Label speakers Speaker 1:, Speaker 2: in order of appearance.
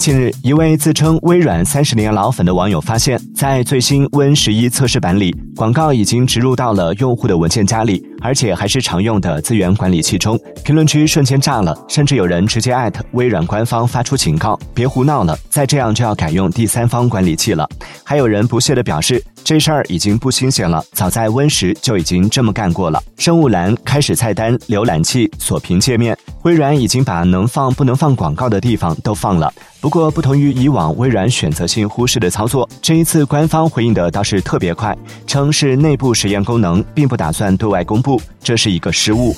Speaker 1: 近日，一位自称微软三十年老粉的网友发现，在最新 Win 十一测试版里，广告已经植入到了用户的文件夹里，而且还是常用的资源管理器中。评论区瞬间炸了，甚至有人直接艾特微软官方发出警告：别胡闹了，再这样就要改用第三方管理器了。还有人不屑地表示，这事儿已经不新鲜了，早在 Win 十就已经这么干过了。生物栏、开始菜单、浏览器、锁屏界面，微软已经把能放不能放广告的地方都放了。不过，不同于以往微软选择性忽视的操作，这一次官方回应的倒是特别快，称是内部实验功能，并不打算对外公布，这是一个失误。